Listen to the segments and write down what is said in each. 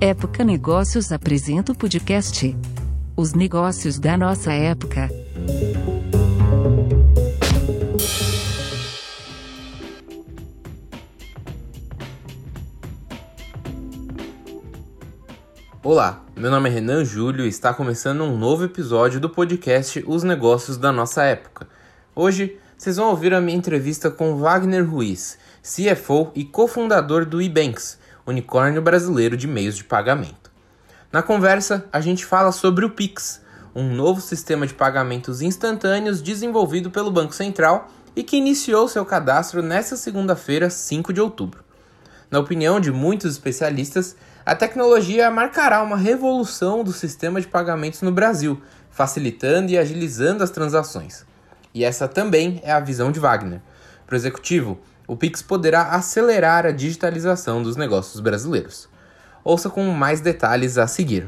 Época Negócios apresenta o podcast Os Negócios da Nossa Época. Olá, meu nome é Renan Júlio e está começando um novo episódio do podcast Os Negócios da Nossa Época. Hoje vocês vão ouvir a minha entrevista com Wagner Ruiz, CFO e cofundador do eBanks, unicórnio brasileiro de meios de pagamento. Na conversa, a gente fala sobre o Pix, um novo sistema de pagamentos instantâneos desenvolvido pelo Banco Central e que iniciou seu cadastro nesta segunda-feira, 5 de outubro. Na opinião de muitos especialistas, a tecnologia marcará uma revolução do sistema de pagamentos no Brasil, facilitando e agilizando as transações. E essa também é a visão de Wagner. Para o executivo, o Pix poderá acelerar a digitalização dos negócios brasileiros. Ouça com mais detalhes a seguir.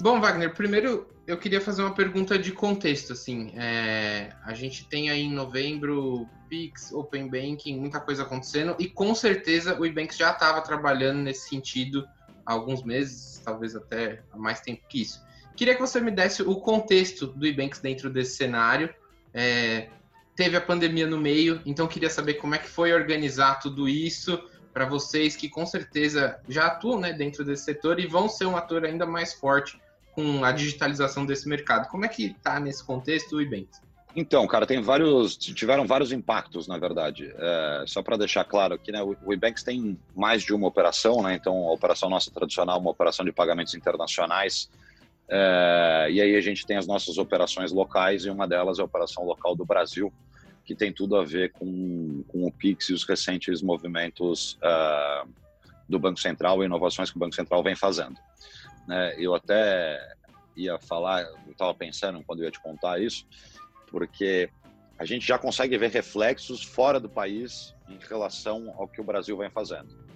Bom, Wagner, primeiro eu queria fazer uma pergunta de contexto. Assim, é, a gente tem aí em novembro Pix, Open Banking, muita coisa acontecendo e com certeza o Ebanks já estava trabalhando nesse sentido há alguns meses, talvez até há mais tempo que isso. Queria que você me desse o contexto do Ebanks dentro desse cenário. É, teve a pandemia no meio, então queria saber como é que foi organizar tudo isso para vocês que com certeza já atuam né, dentro desse setor e vão ser um ator ainda mais forte com a digitalização desse mercado. Como é que está nesse contexto o Ebanks? Então, cara, tem vários, tiveram vários impactos, na verdade. É, só para deixar claro aqui, né, o Ebanks tem mais de uma operação, né? Então, a operação nossa tradicional, é uma operação de pagamentos internacionais, é, e aí a gente tem as nossas operações locais e uma delas é a operação local do Brasil, que tem tudo a ver com, com o Pix e os recentes movimentos uh, do Banco Central e inovações que o Banco Central vem fazendo. Né? Eu até ia falar, estava pensando quando eu ia te contar isso, porque a gente já consegue ver reflexos fora do país em relação ao que o Brasil vem fazendo.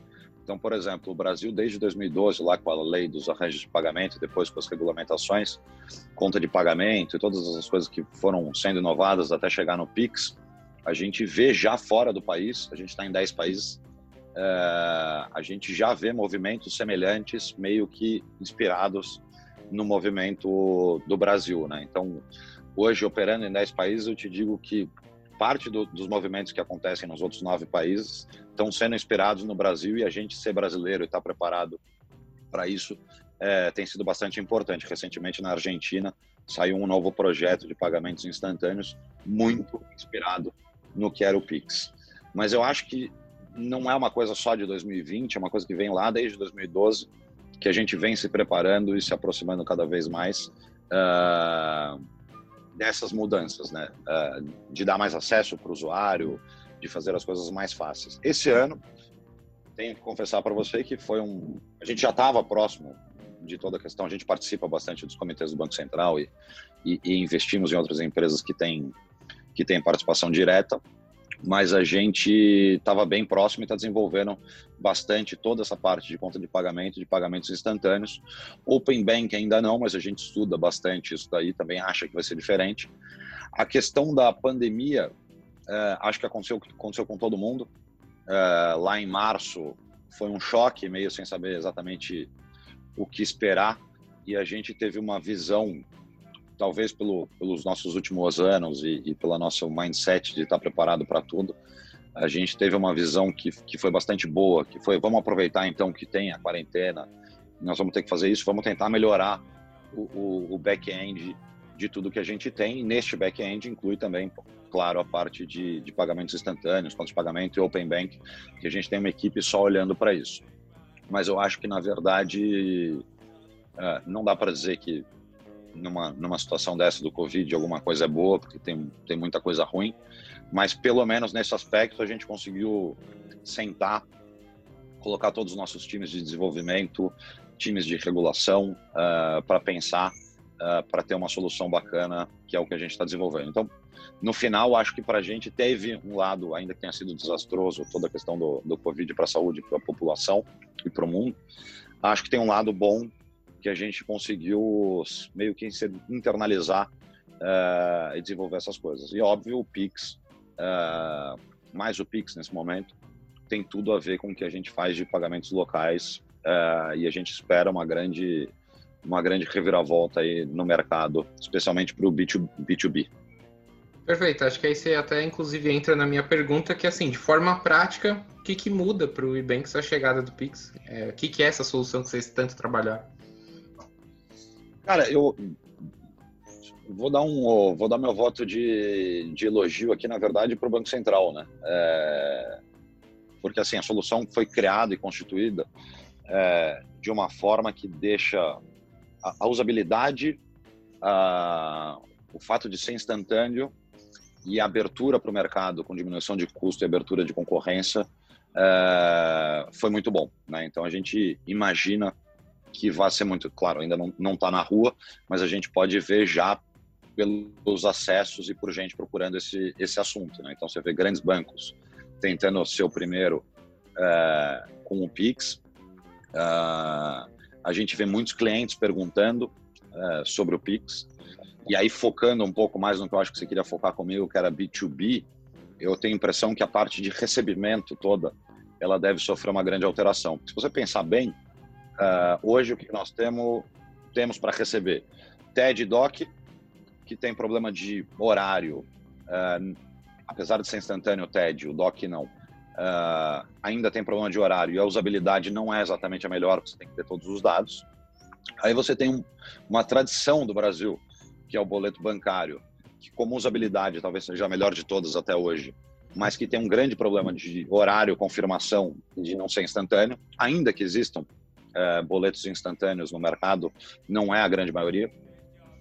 Então, por exemplo, o Brasil, desde 2012, lá com a lei dos arranjos de pagamento, depois com as regulamentações, conta de pagamento e todas as coisas que foram sendo inovadas até chegar no PIX, a gente vê já fora do país, a gente está em 10 países, é, a gente já vê movimentos semelhantes, meio que inspirados no movimento do Brasil. Né? Então, hoje, operando em 10 países, eu te digo que parte do, dos movimentos que acontecem nos outros nove países estão sendo inspirados no Brasil e a gente ser brasileiro e estar tá preparado para isso é, tem sido bastante importante. Recentemente na Argentina saiu um novo projeto de pagamentos instantâneos muito inspirado no que era o Pix. Mas eu acho que não é uma coisa só de 2020, é uma coisa que vem lá desde 2012, que a gente vem se preparando e se aproximando cada vez mais. Uh, dessas mudanças, né? Uh, de dar mais acesso para o usuário, de fazer as coisas mais fáceis. Esse ano, tenho que confessar para você que foi um. A gente já estava próximo de toda a questão, a gente participa bastante dos comitês do Banco Central e, e, e investimos em outras empresas que têm, que têm participação direta mas a gente estava bem próximo e está desenvolvendo bastante toda essa parte de conta de pagamento, de pagamentos instantâneos. Open Bank ainda não, mas a gente estuda bastante isso daí, também acha que vai ser diferente. A questão da pandemia, é, acho que aconteceu, aconteceu com todo mundo. É, lá em março foi um choque, meio sem saber exatamente o que esperar, e a gente teve uma visão talvez pelo, pelos nossos últimos anos e, e pela nosso mindset de estar preparado para tudo, a gente teve uma visão que, que foi bastante boa, que foi vamos aproveitar então que tem a quarentena, nós vamos ter que fazer isso, vamos tentar melhorar o, o, o back-end de tudo que a gente tem. Neste back-end inclui também, claro, a parte de, de pagamentos instantâneos, contas de pagamento e Open Bank, que a gente tem uma equipe só olhando para isso. Mas eu acho que, na verdade, é, não dá para dizer que numa, numa situação dessa do Covid, alguma coisa é boa, porque tem, tem muita coisa ruim, mas pelo menos nesse aspecto a gente conseguiu sentar, colocar todos os nossos times de desenvolvimento, times de regulação, uh, para pensar, uh, para ter uma solução bacana, que é o que a gente está desenvolvendo. Então, no final, acho que para a gente teve um lado, ainda que tenha sido desastroso, toda a questão do, do Covid para a saúde, para a população e para o mundo, acho que tem um lado bom que a gente conseguiu meio que internalizar uh, e desenvolver essas coisas. E óbvio, o Pix, uh, mais o Pix nesse momento, tem tudo a ver com o que a gente faz de pagamentos locais uh, e a gente espera uma grande uma grande reviravolta aí no mercado, especialmente para o B2B. Perfeito, acho que aí você até inclusive entra na minha pergunta, que assim, de forma prática, o que, que muda para o Ebanks a chegada do Pix? É, o que, que é essa solução que vocês tanto trabalharam? Cara, eu vou dar um vou dar meu voto de, de elogio aqui, na verdade, para o Banco Central, né? É, porque assim a solução foi criada e constituída é, de uma forma que deixa a, a usabilidade, a, o fato de ser instantâneo e a abertura para o mercado com diminuição de custo e abertura de concorrência é, foi muito bom. Né? Então a gente imagina que vai ser muito claro, ainda não está na rua, mas a gente pode ver já pelos acessos e por gente procurando esse, esse assunto. Né? Então você vê grandes bancos tentando ser o primeiro é, com o Pix. Uh, a gente vê muitos clientes perguntando uh, sobre o Pix. E aí, focando um pouco mais no que eu acho que você queria focar comigo, que era B2B, eu tenho a impressão que a parte de recebimento toda, ela deve sofrer uma grande alteração. Se você pensar bem, uh, hoje o que nós temos, temos para receber? TED Doc, que tem problema de horário, uh, apesar de ser instantâneo o TED, o Doc não. Uh, ainda tem problema de horário e a usabilidade não é exatamente a melhor, você tem que ter todos os dados. Aí você tem um, uma tradição do Brasil que é o boleto bancário, que como usabilidade talvez seja a melhor de todas até hoje, mas que tem um grande problema de horário, confirmação, de não ser instantâneo, ainda que existam é, boletos instantâneos no mercado, não é a grande maioria.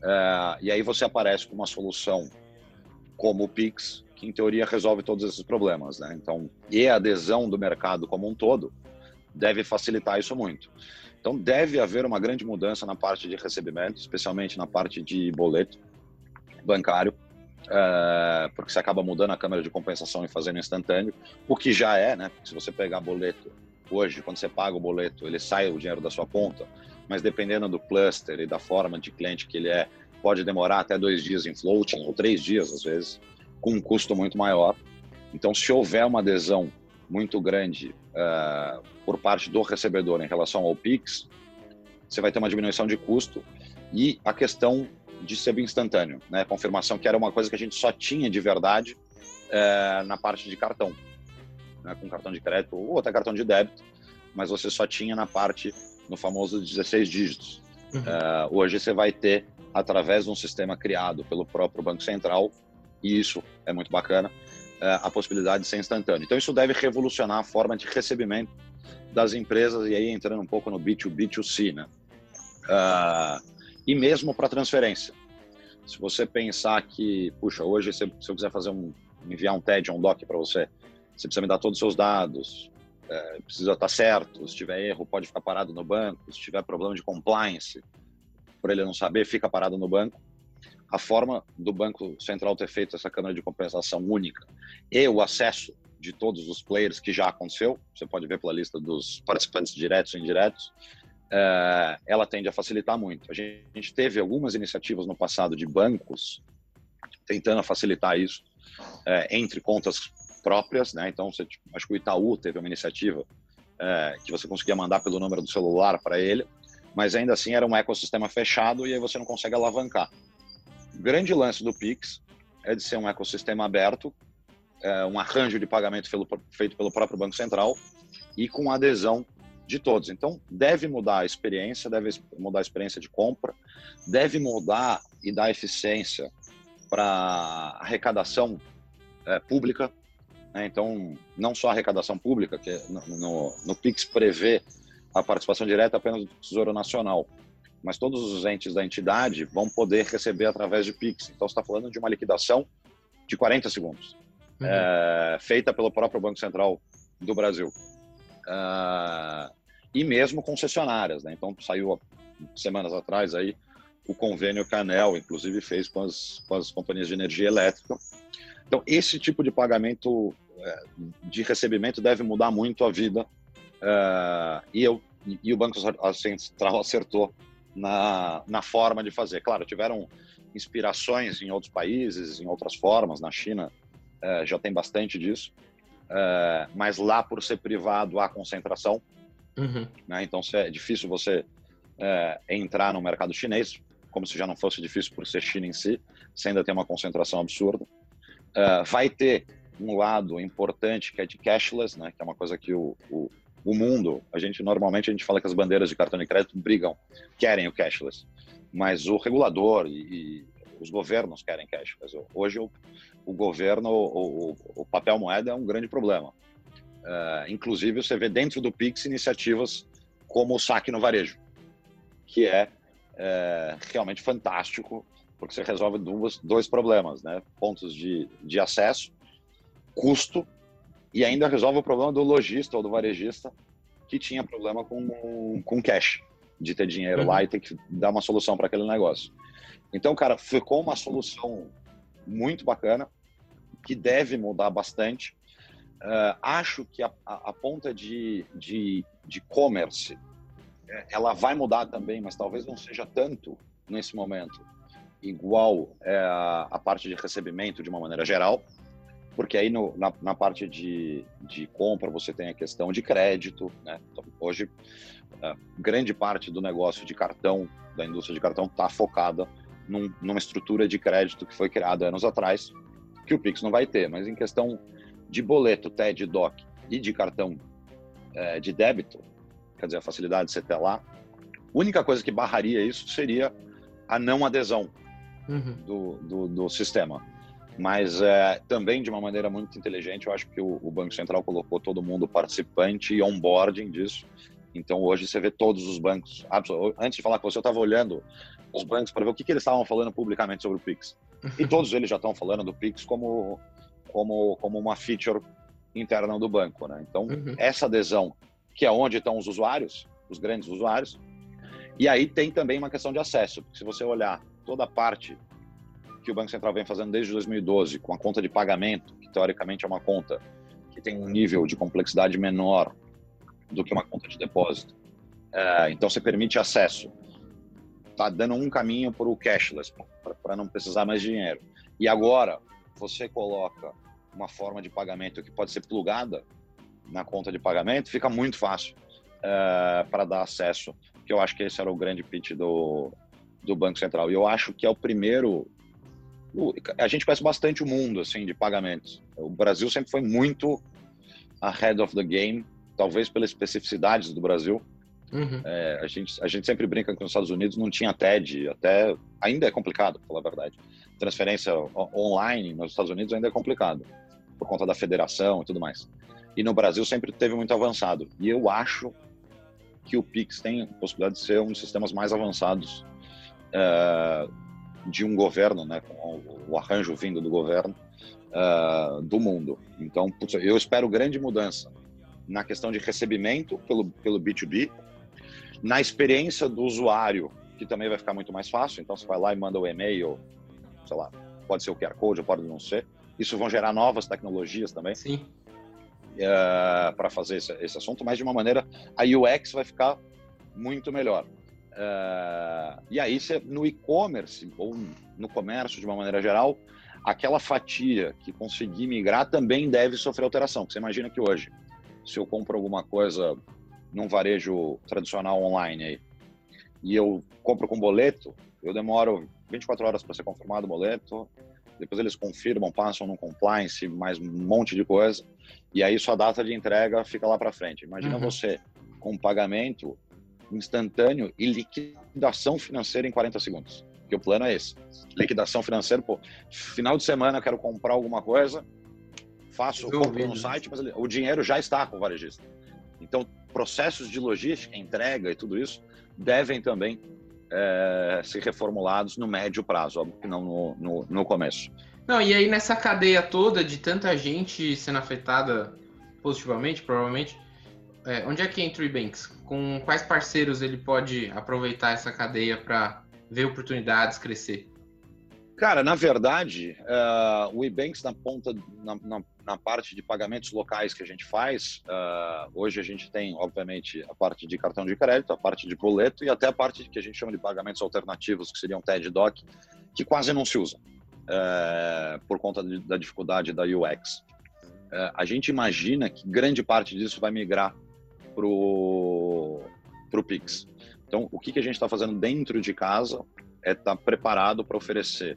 É, e aí você aparece com uma solução como o Pix, que em teoria resolve todos esses problemas, né? Então, e a adesão do mercado como um todo deve facilitar isso muito. Então, deve haver uma grande mudança na parte de recebimento, especialmente na parte de boleto bancário, é, porque você acaba mudando a câmera de compensação e fazendo instantâneo, o que já é, né? Se você pegar boleto hoje, quando você paga o boleto, ele sai o dinheiro da sua conta, mas dependendo do cluster e da forma de cliente que ele é, pode demorar até dois dias em floating, ou três dias às vezes, com um custo muito maior. Então, se houver uma adesão muito grande uh, por parte do recebedor em relação ao Pix, você vai ter uma diminuição de custo e a questão de ser instantâneo, né? Confirmação que era uma coisa que a gente só tinha de verdade uh, na parte de cartão, né? com cartão de crédito ou até cartão de débito, mas você só tinha na parte no famoso 16 dígitos. Uhum. Uh, hoje você vai ter através de um sistema criado pelo próprio Banco Central e isso é muito bacana é, a possibilidade de ser instantâneo. Então, isso deve revolucionar a forma de recebimento das empresas, e aí entrando um pouco no B2B, 2C, né? Uh, e mesmo para transferência. Se você pensar que, puxa, hoje se, se eu quiser fazer um, enviar um TED, um DOC para você, você precisa me dar todos os seus dados, é, precisa estar certo, se tiver erro pode ficar parado no banco, se tiver problema de compliance, por ele não saber, fica parado no banco a forma do Banco Central ter feito essa câmara de compensação única e o acesso de todos os players que já aconteceu, você pode ver pela lista dos participantes diretos e indiretos, é, ela tende a facilitar muito. A gente teve algumas iniciativas no passado de bancos tentando facilitar isso é, entre contas próprias, né? Então, você, tipo, acho que o Itaú teve uma iniciativa é, que você conseguia mandar pelo número do celular para ele, mas ainda assim era um ecossistema fechado e aí você não consegue alavancar. O grande lance do Pix é de ser um ecossistema aberto, é, um arranjo de pagamento pelo, feito pelo próprio Banco Central e com adesão de todos. Então, deve mudar a experiência, deve mudar a experiência de compra, deve mudar e dar eficiência para arrecadação é, pública. Né? Então, não só a arrecadação pública, que no, no, no Pix prevê a participação direta apenas do Tesouro Nacional, mas todos os entes da entidade vão poder receber através de Pix. Então, você está falando de uma liquidação de 40 segundos, uhum. é, feita pelo próprio Banco Central do Brasil. Uh, e mesmo concessionárias, né? Então, saiu semanas atrás aí o convênio Canel, inclusive fez com as, com as companhias de energia elétrica. Então, esse tipo de pagamento é, de recebimento deve mudar muito a vida. Uh, e, eu, e o Banco Central acertou na, na forma de fazer. Claro, tiveram inspirações em outros países, em outras formas. Na China é, já tem bastante disso. mas lá por ser privado há concentração. Uhum. Né? Então é difícil você entrar no mercado chinês, como se já não fosse difícil por ser China em si, você ainda tem uma concentração absurda. Vai ter um lado importante que é de cashless, né? que é uma coisa que o, o, o mundo, a gente normalmente a gente fala que as bandeiras de cartão de crédito brigam, querem o cashless, mas o regulador e, e os governos querem cashless. Hoje o, o governo, o, o, papel moeda é um grande problema. Uh, inclusive você vê dentro do Pix iniciativas como o saque no varejo, que é, é realmente fantástico porque você resolve duas, dois problemas, né? Pontos de, de acesso, custo e ainda resolve o problema do lojista ou do varejista que tinha problema com, com cash, de ter dinheiro uhum. lá e ter que dar uma solução para aquele negócio. Então, cara, ficou uma solução muito bacana, que deve mudar bastante. Uh, acho que a, a, a, ponta de, de, de commerce é, ela vai mudar também, mas talvez não seja tanto nesse momento igual é, a parte de recebimento de uma maneira geral porque aí no, na, na, parte de, de compra você tem a questão de crédito, né? Então, hoje, grande parte do negócio de cartão, da indústria de cartão, está focada num, numa estrutura de crédito que foi criada anos atrás, que o Pix não vai ter, mas em questão de boleto, TED, DOC e de cartão é, de débito, quer dizer, a facilidade de você ter lá, a única coisa que barraria isso seria a não adesão uhum. do, do, do sistema mas é, também de uma maneira muito inteligente, eu acho que o, o, Banco Central colocou todo mundo participante e onboarding disso. Então hoje você vê todos os bancos. Antes de falar com você, eu estava olhando os bancos para ver o que, que eles estavam falando publicamente sobre o Pix. E todos eles já estão falando do Pix como, como, como uma feature interna do banco. Né? Então, uhum. essa adesão, que é onde estão os usuários, os grandes usuários, e aí tem também uma questão de acesso. Porque se você olhar toda a parte que o Banco Central vem fazendo desde 2012, com a conta de pagamento, que teoricamente é uma conta que tem um nível de complexidade menor do que uma conta de depósito. É, então, você permite acesso. Está dando um caminho para o cashless, para não precisar mais dinheiro. E agora, você coloca uma forma de pagamento que pode ser plugada na conta de pagamento, fica muito fácil é, para dar acesso, que eu acho que esse era o grande pitch do, do Banco Central. E eu acho que é o primeiro a gente conhece bastante o mundo assim de pagamentos. O Brasil sempre foi muito ahead of the game, talvez pelas especificidades do Brasil. Uhum. É, a, gente, a gente sempre brinca que nos Estados Unidos não tinha TED, até ainda é complicado, para falar a verdade. Transferência online nos Estados Unidos ainda é complicado, por conta da federação e tudo mais. E no Brasil sempre teve muito avançado. E eu acho que o Pix tem a possibilidade de ser um dos sistemas mais avançados é, de um governo, né, com o arranjo vindo do governo uh, do mundo. Então, putz, eu espero grande mudança na questão de recebimento pelo, pelo B2B, na experiência do usuário, que também vai ficar muito mais fácil. Então, você vai lá e manda o e-mail, sei lá, pode ser o QR Code, pode não ser. Isso vão gerar novas tecnologias também. Sim. Uh, para fazer esse, esse assunto, mas de uma maneira a UX vai ficar muito melhor. Uh, e aí, você, no e-commerce ou no comércio de uma maneira geral, aquela fatia que conseguir migrar também deve sofrer alteração. Você imagina que hoje, se eu compro alguma coisa num varejo tradicional online aí, e eu compro com boleto, eu demoro 24 horas para ser confirmado o boleto, depois eles confirmam, passam no compliance, mais um monte de coisa, e aí sua data de entrega fica lá para frente. Imagina uhum. você com pagamento instantâneo e liquidação financeira em 40 segundos. Porque o plano é esse. Liquidação financeira, pô, final de semana eu quero comprar alguma coisa, faço, compro no site, mas o dinheiro já está com o varejista. Então, processos de logística, entrega e tudo isso devem também é, ser reformulados no médio prazo, óbvio que não no, no, no começo. Não, e aí nessa cadeia toda de tanta gente sendo afetada positivamente, provavelmente, é, onde é que entra o Ebanks? Com quais parceiros ele pode aproveitar essa cadeia para ver oportunidades crescer? Cara, na verdade, uh, o Ebanks na ponta, na, na, na, parte de pagamentos locais que a gente faz, uh, hoje a gente tem, obviamente, a parte de cartão de crédito, a parte de boleto e até a parte que a gente chama de pagamentos alternativos, que seriam TED Doc, que quase não se usam uh, por conta de, da dificuldade da UX. a gente imagina que grande parte disso vai migrar para o Pix. Então, o que, que a gente está fazendo dentro de casa é estar tá preparado para oferecer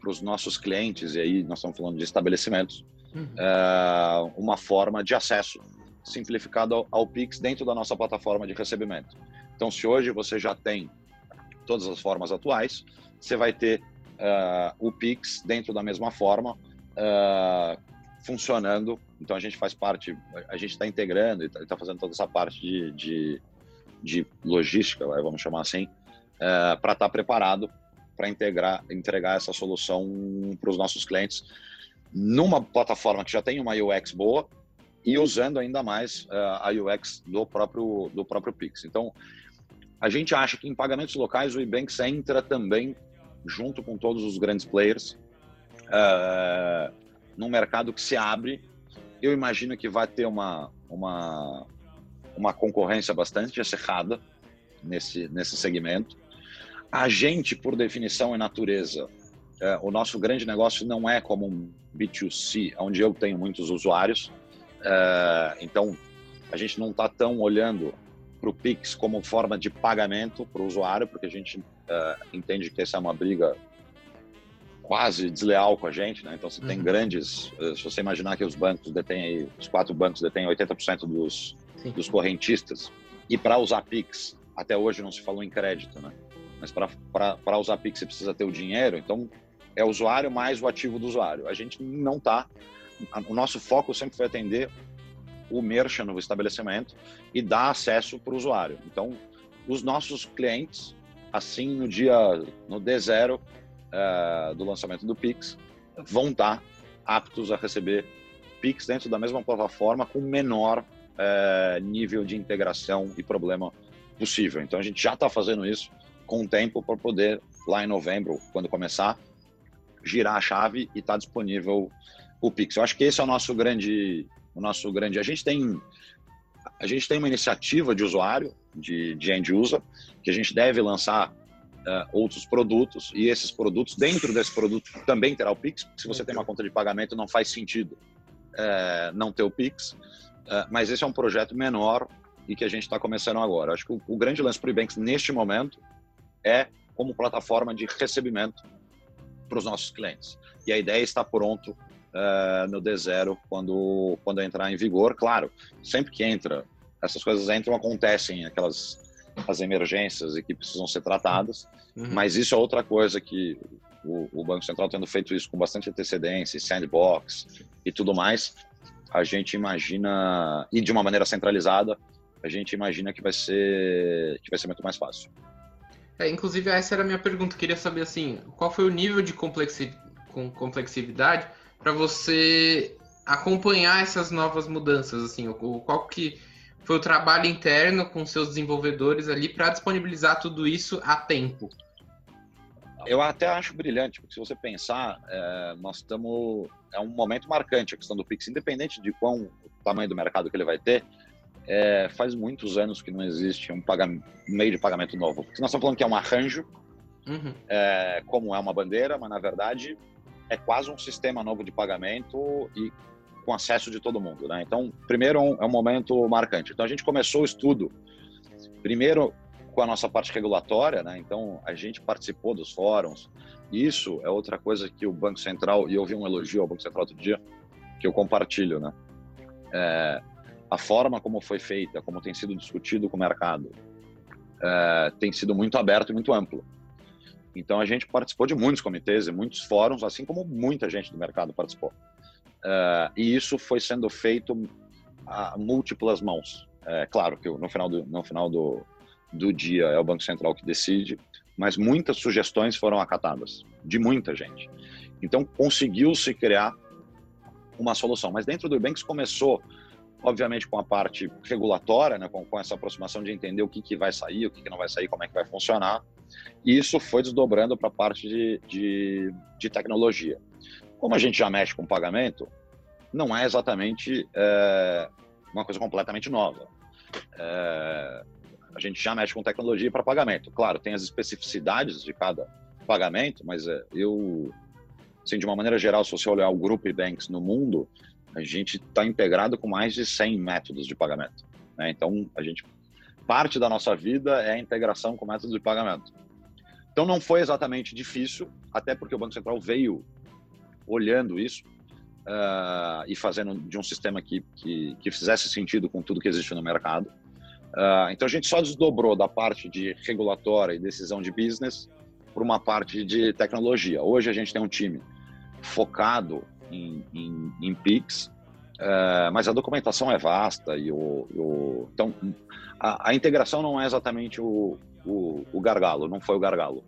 para os nossos clientes, e aí nós estamos falando de estabelecimentos, uhum. é, uma forma de acesso simplificado ao, ao Pix dentro da nossa plataforma de recebimento. Então, se hoje você já tem todas as formas atuais, você vai ter uh, o Pix dentro da mesma forma, uh, funcionando. Então a gente faz parte, a gente está integrando e está tá fazendo toda essa parte de, de, de logística, vamos chamar assim, uh, para estar tá preparado para integrar, entregar essa solução para os nossos clientes numa plataforma que já tem uma UX boa e usando ainda mais a UX do próprio do próprio Pix. Então a gente acha que em pagamentos locais o Ebanks entra também junto com todos os grandes players, uh, num mercado que se abre. Eu imagino que vai ter uma, uma, uma concorrência bastante acirrada nesse, nesse segmento. A gente, por definição e natureza, uh, o nosso grande negócio não é como um B2C, onde eu tenho muitos usuários. Uh, então, a gente não está tão olhando para o Pix como forma de pagamento para o usuário, porque a gente uh, entende que essa é uma briga quase desleal com a gente, né? Então, você uhum. tem grandes... Uh, se você imaginar que os bancos detêm aí, os quatro bancos detêm 80% dos, dos correntistas, e para usar Pix, até hoje não se falou em crédito, né? Mas para usar Pix você precisa ter o dinheiro, então é o usuário mais o ativo do usuário. A gente não está... O nosso foco sempre foi atender o merchant no estabelecimento e dar acesso para o usuário. Então, os nossos clientes, assim no dia, no D0 uh, do lançamento do Pix, vão estar aptos a receber Pix dentro da mesma plataforma com menor uh, nível de integração e problema possível. Então, a gente já está fazendo isso com o tempo para poder, lá em novembro, quando começar, girar a chave e estar tá disponível o Pix. Eu acho que esse é o nosso grande o nosso grande. A gente tem a gente tem uma iniciativa de usuário, de, de end user, que a gente deve lançar uh, outros produtos e esses produtos, dentro desse produto, também terá o Pix. Se você tem uma conta de pagamento, não faz sentido uh, não ter o Pix. Uh, mas esse é um projeto menor e que a gente está começando agora. Acho que o, o grande lance para o Ebanks neste momento é como plataforma de recebimento para os nossos clientes. E a ideia está pronto no D0 quando, quando entrar em vigor. Claro, sempre que entra, essas coisas entram, acontecem aquelas as emergências e que precisam ser tratadas, uhum. mas isso é outra coisa que o, o, Banco Central tendo feito isso com bastante antecedência, sandbox e tudo mais, a gente imagina e de uma maneira centralizada, a gente imagina que vai ser que vai ser muito mais fácil. É, inclusive essa era a minha pergunta, queria saber assim, qual foi o nível de complexividade para você acompanhar essas novas mudanças, assim, qual que foi o trabalho interno com seus desenvolvedores ali para disponibilizar tudo isso a tempo? Eu até acho brilhante, porque se você pensar, é, nós estamos. É um momento marcante a questão do Pix, independente de qual o tamanho do mercado que ele vai ter. É, faz muitos anos que não existe um, um meio de pagamento novo. Porque nós estamos falando que é um arranjo, uhum. é, como é uma bandeira, mas na verdade é quase um sistema novo de pagamento e com acesso de todo mundo, né? Então, primeiro é um momento marcante. Então, a gente começou o estudo, primeiro com a nossa parte regulatória, né? Então, a gente participou dos fóruns. Isso é outra coisa que o Banco Central, e eu vi um elogio ao Banco Central outro dia, que eu compartilho, né? É, a forma como foi feita, como tem sido discutido com o mercado, é, tem sido muito aberto e muito amplo. Então a gente participou de muitos comitês e muitos fóruns, assim como muita gente do mercado participou. Uh, e isso foi sendo feito a múltiplas mãos. É claro que no final do, no final do, do dia é o Banco Central que decide, mas muitas sugestões foram acatadas, de muita gente. Então conseguiu-se criar uma solução. Mas dentro do Banks começou, obviamente, com a parte regulatória, né, com, com essa aproximação de entender o que, que vai sair, o que, que não vai sair, como é que vai funcionar. E isso foi desdobrando para a parte de, de, de, tecnologia. Como a gente já mexe com pagamento, não é exatamente é, uma coisa completamente nova. É, a gente já mexe com tecnologia para pagamento. Claro, tem as especificidades de cada pagamento, mas é, eu, assim, de uma maneira geral, se você olhar o grupo banks no mundo, a gente está integrado com mais de 100 métodos de pagamento. Né? Então, a gente parte da nossa vida é a integração com métodos de pagamento. Então, não foi exatamente difícil, até porque o Banco Central veio olhando isso uh, e fazendo de um sistema que, que, que, fizesse sentido com tudo que existe no mercado. Uh, então, a gente só desdobrou da parte de regulatória e decisão de business para uma parte de tecnologia. Hoje, a gente tem um time focado em, em, em PIX, uh, mas a documentação é vasta e o, o então a, a, integração não é exatamente o, o, o, gargalo, não foi o gargalo.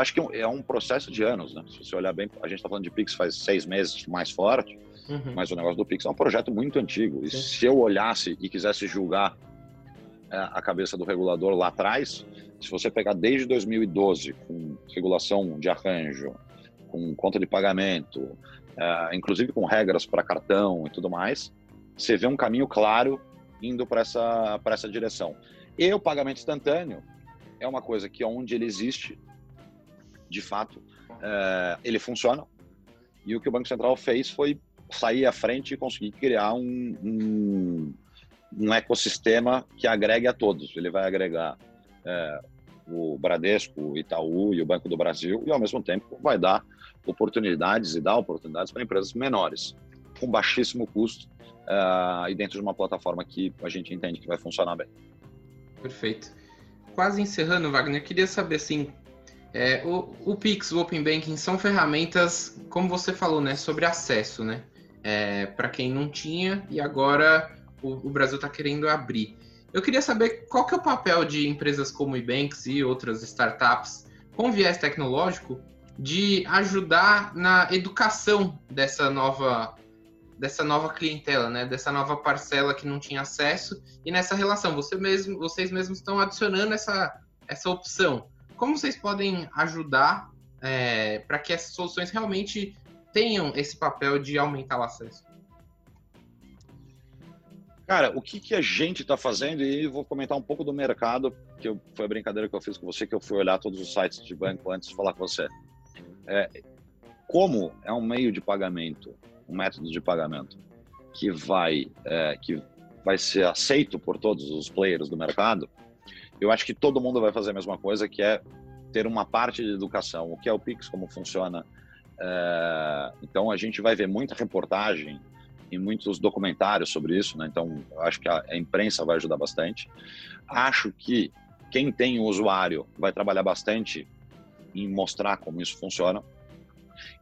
Acho que é um processo de anos, né? Se você olhar bem, a gente está falando de Pix faz seis meses mais forte, uhum. mas o negócio do Pix é um projeto muito antigo. E Sim. se eu olhasse e quisesse julgar é, a cabeça do regulador lá atrás, se você pegar desde 2012, com regulação de arranjo, com conta de pagamento, uh, inclusive com regras para cartão e tudo mais, você vê um caminho claro indo para essa, essa direção. E o pagamento instantâneo é uma coisa que onde ele existe, de fato, uh, ele funciona. E o que o Banco Central fez foi sair à frente e conseguir criar um, um, um ecossistema que agregue a todos. Ele vai agregar é, o Bradesco, o Itaú e o Banco do Brasil, e ao mesmo tempo vai dar oportunidades e dar oportunidades para empresas menores, com baixíssimo custo uh, e dentro de uma plataforma que a gente entende que vai funcionar bem. Perfeito. Quase encerrando, Wagner, queria saber assim, é, o, o Pix, o Open Banking são ferramentas, como você falou, né, sobre acesso, né, é, para quem não tinha e agora o, o Brasil está querendo abrir. Eu queria saber qual que é o papel de empresas como Ebanks e outras startups com viés tecnológico de ajudar na educação dessa nova dessa nova clientela, né? Dessa nova parcela que não tinha acesso e nessa relação. Você mesmo, vocês mesmos estão adicionando essa essa opção. Como vocês podem ajudar é, para que essas soluções realmente tenham esse papel de aumentar o acesso? Cara, o que, que a gente está fazendo, e vou comentar um pouco do mercado, que eu, foi a brincadeira que eu fiz com você, que eu fui olhar todos os sites de banco antes de falar com você. É, como é um meio de pagamento, um método de pagamento que vai, é, que vai ser aceito por todos os players do mercado, eu acho que todo mundo vai fazer a mesma coisa, que é ter uma parte de educação, o que é o Pix, como funciona. É, então a gente vai ver muita reportagem em muitos documentários sobre isso, né? então acho que a, a, imprensa vai ajudar bastante. Acho que quem tem o usuário vai trabalhar bastante em mostrar como isso funciona.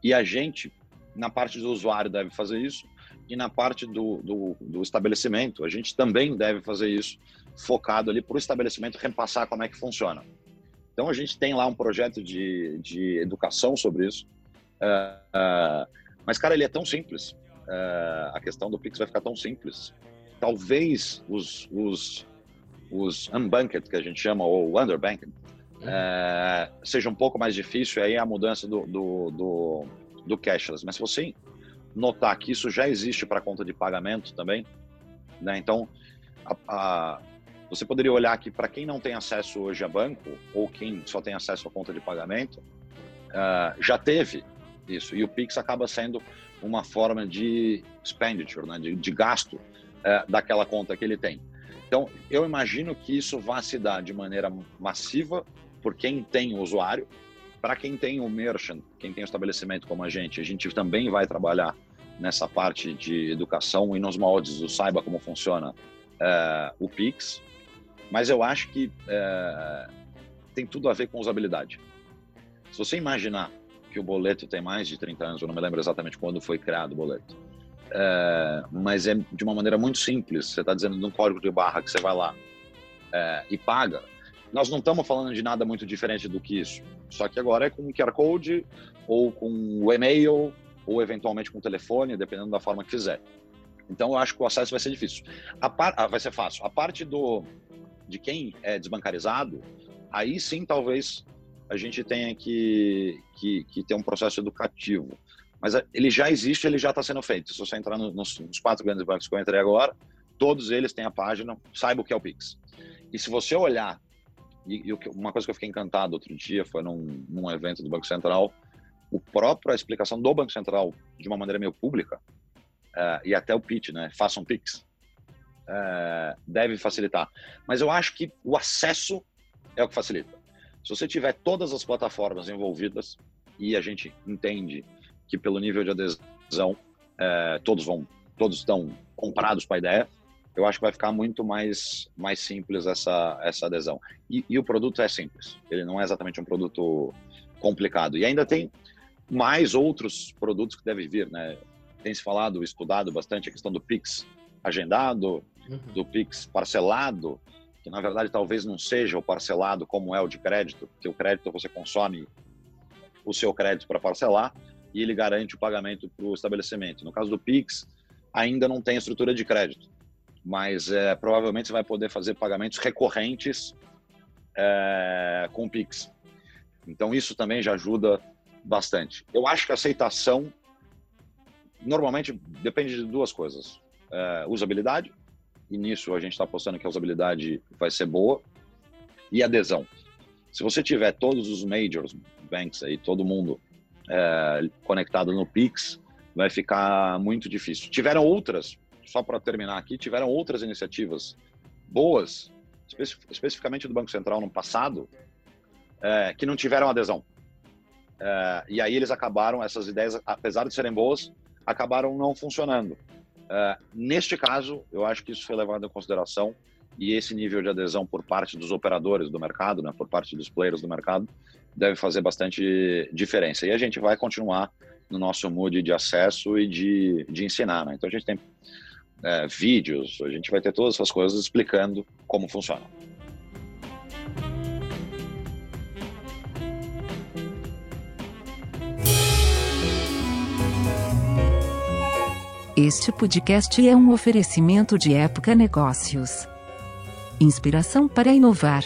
E a gente, na parte do usuário, deve fazer isso, e na parte do, do, do estabelecimento, a gente também deve fazer isso, focado ali para o estabelecimento repassar como é que funciona. Então a gente tem lá um projeto de, de educação sobre isso. Uh, uh, mas, cara, ele é tão simples uh, a questão do Pix vai ficar tão simples. Talvez os, os, os unbanked, que a gente chama, ou underbanked, seja um pouco mais difícil aí a mudança do, do, do, do cashless. Mas se você notar que isso já existe para conta de pagamento também, né? Então, a, a, você poderia olhar aqui para quem não tem acesso hoje a banco ou quem só tem acesso a conta de pagamento, uh, já teve isso. E o Pix acaba sendo uma forma de expenditure, né, de, de gasto é, daquela conta que ele tem. Então, eu imagino que isso vá se dar de maneira massiva por quem tem o usuário, para quem tem o merchant, quem tem o estabelecimento como a gente, a gente também vai trabalhar nessa parte de educação e nos moldes do saiba como funciona é, o Pix, mas eu acho que é, tem tudo a ver com usabilidade. Se você imaginar que o boleto tem mais de 30 anos, eu não me lembro exatamente quando foi criado o boleto. É, mas é de uma maneira muito simples. Você está dizendo num código de barra que você vai lá e paga. Nós não estamos falando de nada muito diferente do que isso. Só que agora é com QR Code, ou com o e-mail, ou eventualmente com o telefone, dependendo da forma que fizer. Então eu acho que o acesso vai ser difícil. Par... Ah, vai ser fácil. A parte do de quem é desbancarizado, aí sim talvez a gente tenha que, que, que ter um processo educativo. Mas é, ele já existe, ele já está sendo feito. Se você entrar nos, nos, quatro grandes bancos que eu entrei agora, todos eles têm a página, saiba o que é o Pix. E se você olhar, e, e uma coisa que eu fiquei encantado outro dia foi num, num evento do Banco Central, o próprio, a explicação do Banco Central, de uma maneira meio pública, uh, e até o pitch, né? Façam um Pix. Uh, deve facilitar. Mas eu acho que o acesso é o que facilita. Se você tiver todas as plataformas envolvidas e a gente entende que pelo nível de adesão uh, todos vão, todos estão comprados para a ideia, eu acho que vai ficar muito mais mais simples essa essa adesão. E, e o produto é simples. Ele não é exatamente um produto complicado. E ainda tem mais outros produtos que devem vir, né? Tem se falado, estudado bastante a questão do Pix agendado, uhum. do Pix parcelado, que na verdade talvez não seja o parcelado como é o de crédito, porque o crédito você consome o seu crédito para parcelar e ele garante o pagamento para o estabelecimento. No caso do Pix, ainda não tem estrutura de crédito, mas é, provavelmente você vai poder fazer pagamentos recorrentes é, com o Pix. Então isso também já ajuda bastante. Eu acho que a aceitação normalmente depende de duas coisas: é, usabilidade, e nisso a gente está apostando que a usabilidade vai ser boa, e adesão. Se você tiver todos os majors banks aí, todo mundo é, conectado no Pix, vai ficar muito difícil. Tiveram outras, só para terminar aqui, tiveram outras iniciativas boas, especificamente do Banco Central no passado, é, que não tiveram adesão. É, e aí eles acabaram, essas ideias, apesar de serem boas, acabaram não funcionando. É, neste caso, eu acho que isso foi levado em consideração e esse nível de adesão por parte dos operadores do mercado, né, por parte dos players do mercado, deve fazer bastante diferença. E a gente vai continuar no nosso mood de acesso e de, de ensinar. Né? Então a gente tem é, vídeos, a gente vai ter todas essas coisas explicando como funciona. Este podcast é um oferecimento de Época Negócios. Inspiração para inovar.